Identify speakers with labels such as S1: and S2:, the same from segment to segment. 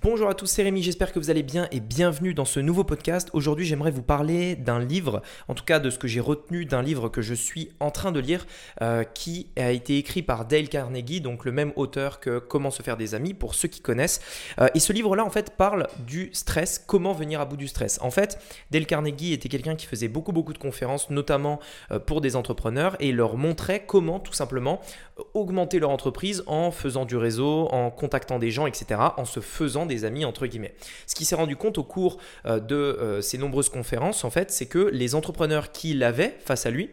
S1: Bonjour à tous, c'est Rémi, j'espère que vous allez bien et bienvenue dans ce nouveau podcast. Aujourd'hui j'aimerais vous parler d'un livre, en tout cas de ce que j'ai retenu d'un livre que je suis en train de lire, euh, qui a été écrit par Dale Carnegie, donc le même auteur que Comment se faire des amis, pour ceux qui connaissent. Euh, et ce livre-là en fait parle du stress, comment venir à bout du stress. En fait, Dale Carnegie était quelqu'un qui faisait beaucoup beaucoup de conférences, notamment euh, pour des entrepreneurs, et leur montrait comment tout simplement augmenter leur entreprise en faisant du réseau, en contactant des gens, etc., en se faisant des amis entre guillemets. Ce qui s'est rendu compte au cours euh, de euh, ces nombreuses conférences, en fait, c'est que les entrepreneurs qui l'avaient face à lui,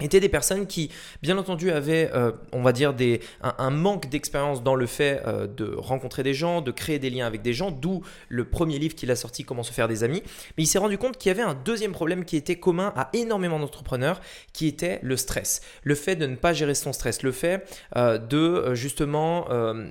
S1: étaient des personnes qui, bien entendu, avaient, euh, on va dire, un, manque d'expérience dans le fait euh, de rencontrer des gens, de créer des liens avec des gens, d'où le premier livre qu'il a sorti, Comment se faire des amis. Mais il s'est rendu compte qu'il y avait un deuxième problème qui était commun à énormément d'entrepreneurs, qui était le stress. Le fait de ne pas gérer son stress, le fait euh, de, justement,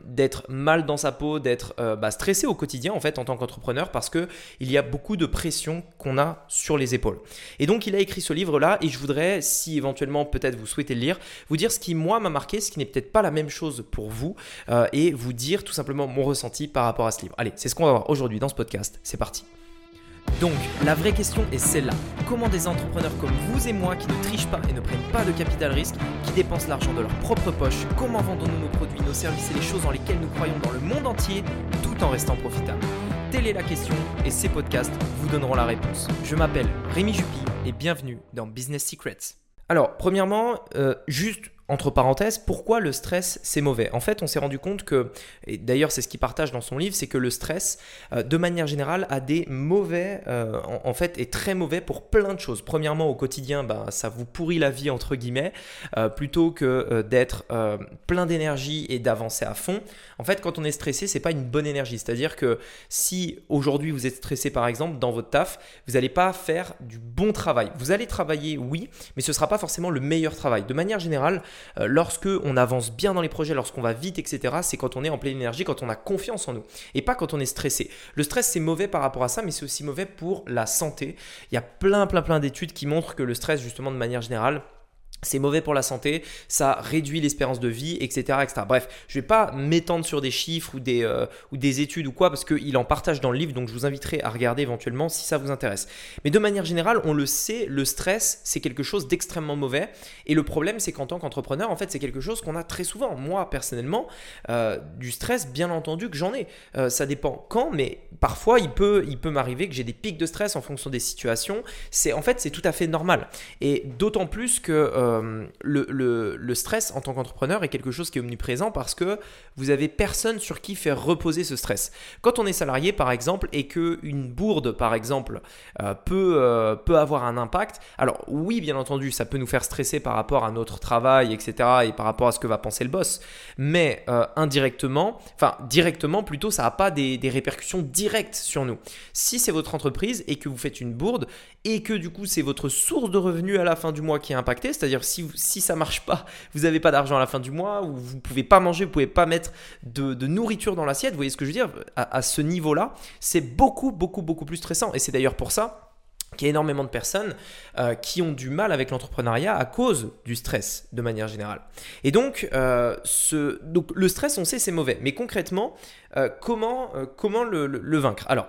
S1: d'être mal dans sa peau, d'être bah, stressé au quotidien, en fait, en tant qu'entrepreneur, parce qu'il y a beaucoup de pression qu'on a sur les épaules. Et donc, il a écrit ce livre-là, et je voudrais, si éventuellement, peut-être vous souhaitez le lire, vous dire ce qui moi m'a marqué, ce qui n'est peut-être pas la même chose pour vous, euh, et vous dire tout simplement mon ressenti par rapport à ce livre. Allez, c'est ce qu'on va voir aujourd'hui dans ce podcast. C'est parti. Donc, la vraie question est celle-là. Comment des entrepreneurs comme vous et moi qui ne trichent pas et ne prennent pas de capital risque, qui dépensent l'argent de leur propre poche, comment vendons-nous nos produits, nos services et les choses dans lesquelles nous croyons dans le monde entier tout en restant profitables? Telle est la question et ces podcasts vous donneront la réponse. Je m'appelle Rémi Juppy et bienvenue dans Business Secrets. Alors, premièrement, euh, juste entre parenthèses, pourquoi le stress c'est mauvais? En fait, on s'est rendu compte que, et d'ailleurs c'est ce qu'il partage dans son livre, c'est que le stress, euh, de manière générale, a des mauvais, euh, en, fait, est très mauvais pour plein de choses. Premièrement, au quotidien, bah, ça vous pourrit la vie entre guillemets, euh, plutôt que d'être plein d'énergie et d'avancer à fond. En fait, quand on est stressé, c'est pas une bonne énergie. C'est-à-dire que si aujourd'hui vous êtes stressé par exemple dans votre taf, vous n'allez pas faire du bon travail. Vous allez travailler, oui, mais ce sera pas forcément le meilleur travail. De manière générale, euh, lorsque on avance bien dans les projets, lorsqu'on va vite, etc., c'est quand on est en pleine énergie, quand on a confiance en nous, et pas quand on est stressé. Le stress, c'est mauvais par rapport à ça, mais c'est aussi mauvais pour la santé. Il y a plein, plein, plein d'études qui montrent que le stress, justement, de manière générale, c'est mauvais pour la santé, ça réduit l'espérance de vie, etc., etc. Bref, je ne vais pas m'étendre sur des chiffres ou des, euh, ou des études ou quoi, parce qu'il en partage dans le livre, donc je vous inviterai à regarder éventuellement si ça vous intéresse. Mais de manière générale, on le sait, le stress, c'est quelque chose d'extrêmement mauvais. Et le problème, c'est qu'en tant qu'entrepreneur, en fait, c'est quelque chose qu'on a très souvent. Moi, personnellement, euh, du stress, bien entendu que j'en ai. Euh, ça dépend quand, mais parfois, il peut, il peut m'arriver que j'ai des pics de stress en fonction des situations. C'est En fait, c'est tout à fait normal. Et d'autant plus que euh, le, stress en tant qu'entrepreneur est quelque chose qui est omniprésent parce que vous avez personne sur qui faire reposer ce stress. Quand on est salarié par exemple et que une bourde par exemple euh, peut, euh, peut avoir un impact, alors oui bien entendu ça peut nous faire stresser par rapport à notre travail etc et par rapport à ce que va penser le boss, mais indirectement, enfin directement plutôt ça n'a pas des, des répercussions directes sur nous. Si c'est votre entreprise et que vous faites une bourde et que du coup c'est votre source de revenus à la fin du mois qui est impactée, c'est-à-dire si, si ça marche pas, vous n'avez pas d'argent à la fin du mois, ou vous pouvez pas manger, vous pouvez pas mettre de, nourriture dans l'assiette, vous voyez ce que je veux dire À, ce niveau-là, c'est beaucoup, beaucoup, beaucoup plus stressant. Et c'est d'ailleurs pour ça qu'il y a énormément de personnes euh, qui ont du mal avec l'entrepreneuriat à cause du stress de manière générale. Et donc, euh, le stress, on sait, c'est mauvais. Mais concrètement, euh, comment, comment le, le, vaincre? Alors,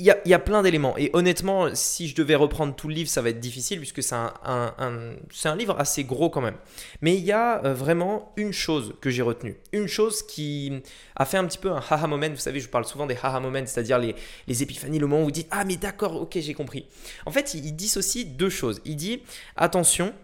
S1: il y, a, plein d'éléments. Et honnêtement, si je devais reprendre tout le livre, ça va être difficile puisque c'est un, livre assez gros quand même. Mais il y a euh, vraiment une chose que j'ai retenue. Une chose qui a fait un petit peu un haha moment. Vous savez, je parle souvent des haha moments, c'est-à-dire les, les épiphanies, le moment où vous dites Ah, mais d'accord, ok, j'ai compris. En fait, il, il dissocie deux choses. Il dit Attention,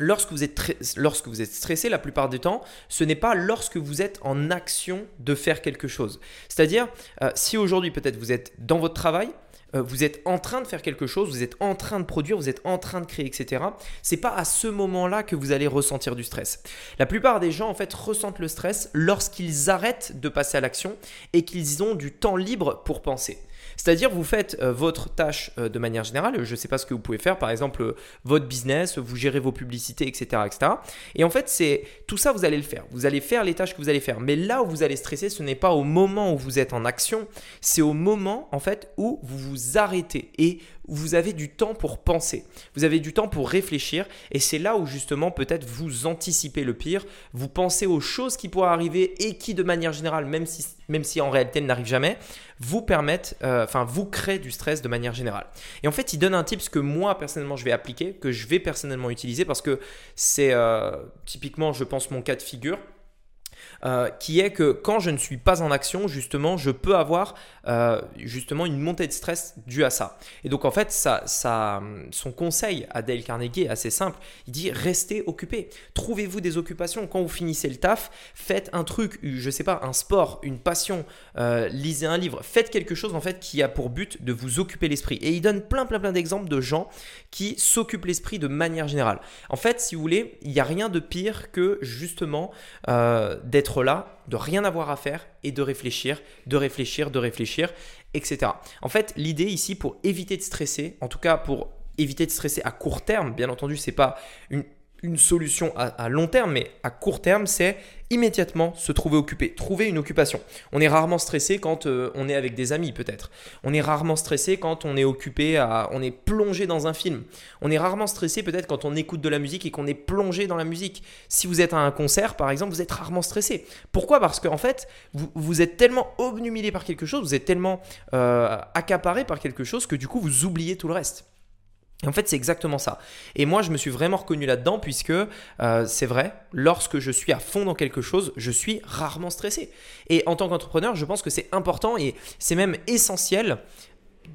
S1: Lorsque vous, êtes stressé, la plupart du temps, ce n'est pas lorsque vous êtes en action de faire quelque chose. C'est-à-dire, euh, si aujourd'hui peut-être vous êtes dans votre travail, euh, vous êtes en train de faire quelque chose, vous êtes en train de produire, vous êtes en train de créer, etc. C'est pas à ce moment-là que vous allez ressentir du stress. La plupart des gens en fait ressentent le stress lorsqu'ils arrêtent de passer à l'action et qu'ils ont du temps libre pour penser. C'est-à-dire, vous faites euh, votre tâche euh, de manière générale. Je ne sais pas ce que vous pouvez faire, par exemple, euh, votre business, vous gérez vos publicités, etc.. Et en fait, c'est tout ça, vous allez le faire. Vous allez faire les tâches que vous allez faire. Mais là où vous allez stresser, ce n'est pas au moment où vous êtes en action, c'est au moment, en fait, où vous vous arrêtez vous avez du temps pour penser, vous avez du temps pour réfléchir, et c'est là où justement peut-être vous anticipez le pire, vous pensez aux choses qui pourraient arriver et qui de manière générale, même si, même si en réalité elles n'arrivent jamais, vous permettent, euh, enfin vous créent du stress de manière générale. Et en fait, il donne un tip que moi personnellement je vais appliquer, que je vais personnellement utiliser parce que c'est euh, typiquement, je pense, mon cas de figure. Euh, qui est que quand je ne suis pas en action, justement, je peux avoir euh, justement une montée de stress due à ça. Et donc en fait, ça, ça, son conseil à Dale Carnegie est assez simple. Il dit restez occupé. Trouvez-vous des occupations. Quand vous finissez le taf, faites un truc, je sais pas, un sport, une passion, euh, lisez un livre, faites quelque chose en fait qui a pour but de vous occuper l'esprit. Et il donne plein plein plein d'exemples de gens qui s'occupent l'esprit de manière générale. En fait, si vous voulez, il n'y a rien de pire que justement d'être là, de rien avoir à faire et de réfléchir, de réfléchir, de réfléchir, etc. En fait, l'idée ici pour éviter de stresser, en tout cas pour éviter de stresser à court terme, bien entendu, c'est pas une une solution à, long terme, mais à court terme, c'est immédiatement se trouver occupé, trouver une occupation. On est rarement stressé quand euh, on est avec des amis, peut-être. On est rarement stressé quand on est occupé, on est plongé dans un film. On est rarement stressé peut-être quand on écoute de la musique et qu'on est plongé dans la musique. Si vous êtes à un concert, par exemple, vous êtes rarement stressé. Pourquoi? Parce qu'en fait, vous, vous, êtes tellement obnubilé par quelque chose, vous êtes tellement euh, accaparé par quelque chose que du coup, vous oubliez tout le reste. En fait, c'est exactement ça. Et moi, je me suis vraiment reconnu là-dedans puisque euh, c'est vrai, lorsque je suis à fond dans quelque chose, je suis rarement stressé. Et en tant qu'entrepreneur, je pense que c'est important et c'est même essentiel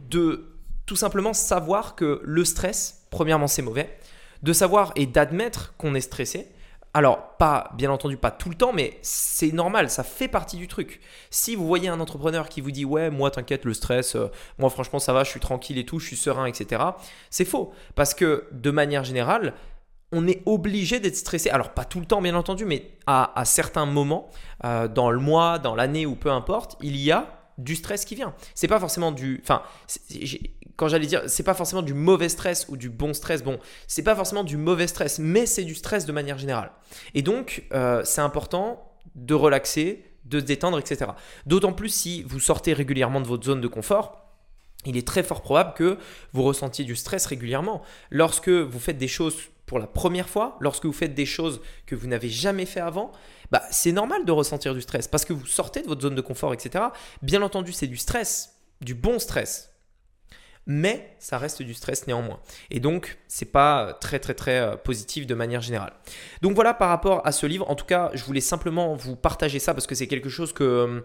S1: de tout simplement savoir que le stress, premièrement, c'est mauvais, de savoir et d'admettre qu'on est stressé, alors, pas, bien entendu, pas tout le temps, mais c'est normal, ça fait partie du truc. Si vous voyez un entrepreneur qui vous dit Ouais, moi, t'inquiète, le stress, euh, moi, franchement, ça va, je suis tranquille et tout, je suis serein, etc., c'est faux. Parce que, de manière générale, on est obligé d'être stressé. Alors, pas tout le temps, bien entendu, mais à, certains moments, euh, dans le mois, dans l'année ou peu importe, il y a du stress qui vient. C'est pas forcément du. Enfin, quand j'allais dire, c'est pas forcément du mauvais stress ou du bon stress. Bon, c'est pas forcément du mauvais stress, mais c'est du stress de manière générale. Et donc, euh, c'est important de relaxer, de se détendre, etc. D'autant plus si vous sortez régulièrement de votre zone de confort. Il est très fort probable que vous ressentiez du stress régulièrement. Lorsque vous faites des choses pour la première fois, lorsque vous faites des choses que vous n'avez jamais fait avant, bah, c'est normal de ressentir du stress parce que vous sortez de votre zone de confort, etc. Bien entendu, c'est du stress, du bon stress mais ça reste du stress néanmoins. Et donc, c'est pas très très très euh, positif de manière générale. Donc voilà par rapport à ce livre. En tout cas, je voulais simplement vous partager ça parce que c'est quelque chose que euh,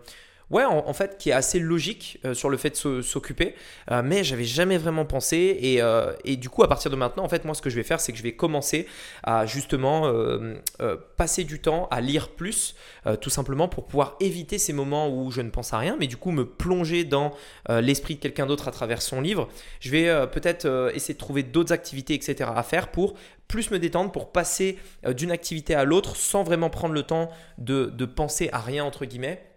S1: Ouais, en, fait, qui est assez logique euh, sur le fait de s'occuper, euh, mais j'avais jamais vraiment pensé. Et, euh, et, du coup, à partir de maintenant, en fait, moi, ce que je vais faire, c'est que je vais commencer à justement passer du temps à lire plus, tout simplement pour pouvoir éviter ces moments où je ne pense à rien, mais du coup, me plonger dans l'esprit de quelqu'un d'autre à travers son livre. Je vais peut-être essayer de trouver d'autres activités, etc., à faire pour plus me détendre, pour passer d'une activité à l'autre sans vraiment prendre le temps de penser à rien, entre guillemets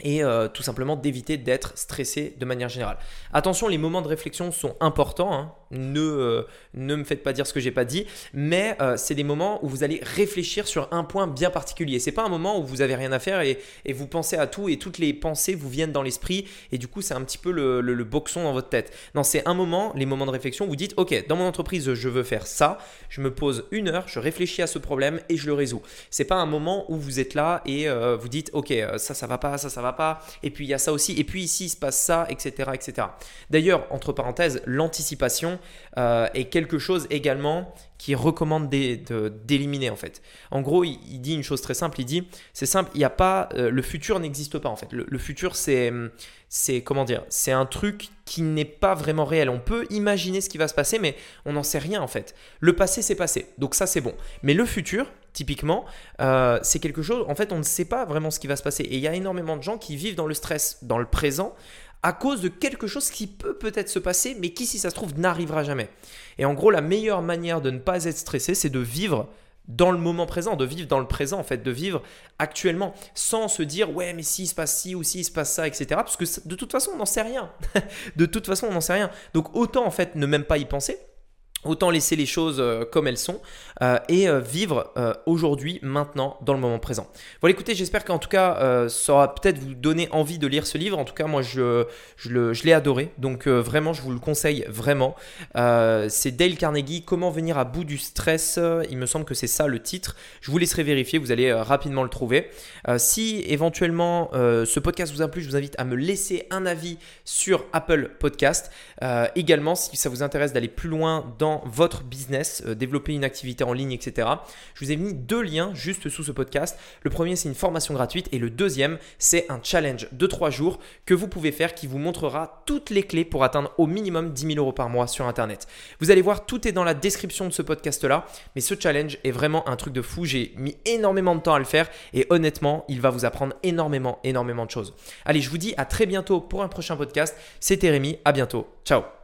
S1: et euh, tout simplement d'éviter d'être stressé de manière générale. Attention, les moments de réflexion sont importants. Hein. Ne, euh, ne me faites pas dire ce que j'ai pas dit, mais euh, c'est des moments où vous allez réfléchir sur un point bien particulier. C'est pas un moment où vous avez rien à faire et, et, vous pensez à tout et toutes les pensées vous viennent dans l'esprit et du coup c'est un petit peu le, le, boxon dans votre tête. Non, c'est un moment, les moments de réflexion, vous dites ok, dans mon entreprise je veux faire ça, je me pose une heure, je réfléchis à ce problème et je le résous. C'est pas un moment où vous êtes là et vous dites ok ça ça va pas, ça ça va pas, et puis il y a ça aussi, et puis ici il se passe ça, etc. etc. D'ailleurs, entre parenthèses, l'anticipation euh, est quelque chose également qui recommande d'éliminer en fait. En gros, il, dit une chose très simple, il dit, c'est simple, il n'y a pas, euh, le futur n'existe pas en fait. Le, futur c'est, c'est comment dire, c'est un truc qui n'est pas vraiment réel. On peut imaginer ce qui va se passer, mais on n'en sait rien en fait. Le passé c'est passé, donc ça c'est bon. Mais le futur, typiquement, euh, c'est quelque chose, en fait, on ne sait pas vraiment ce qui va se passer. Et il y a énormément de gens qui vivent dans le stress, dans le présent, à cause de quelque chose qui peut peut-être se passer, mais qui, si ça se trouve, n'arrivera jamais. Et en gros, la meilleure manière de ne pas être stressé, c'est de vivre dans le moment présent, de vivre dans le présent, en fait, de vivre actuellement, sans se dire, ouais, mais si se passe ci ou si se passe ça, etc. Parce que de toute façon, on n'en sait rien. de toute façon, on n'en sait rien. Donc, autant, en fait, ne même pas y penser Autant laisser les choses euh, comme elles sont euh, et euh, vivre aujourd'hui, maintenant, dans le moment présent. Voilà, écoutez, j'espère qu'en tout cas, ça aura peut-être vous donné envie de lire ce livre. En tout cas, moi, je, je l'ai adoré. Donc, vraiment, je vous le conseille vraiment. c'est Dale Carnegie, Comment venir à bout du stress. Il me semble que c'est ça le titre. Je vous laisserai vérifier, vous allez rapidement le trouver. si éventuellement ce podcast vous a plu, je vous invite à me laisser un avis sur Apple Podcast. également, si ça vous intéresse d'aller plus loin votre business, euh, développer une activité en ligne, etc. Je vous ai mis deux liens juste sous ce podcast. Le premier, c'est une formation gratuite et le deuxième, c'est un challenge de trois jours que vous pouvez faire qui vous montrera toutes les clés pour atteindre au minimum 10 000 euros par mois sur Internet. Vous allez voir, tout est dans la description de ce podcast-là, mais ce challenge est vraiment un truc de fou. J'ai mis énormément de temps à le faire et honnêtement, il va vous apprendre énormément, énormément de choses. Allez, je vous dis à très bientôt pour un prochain podcast. C'était Rémi, à bientôt. Ciao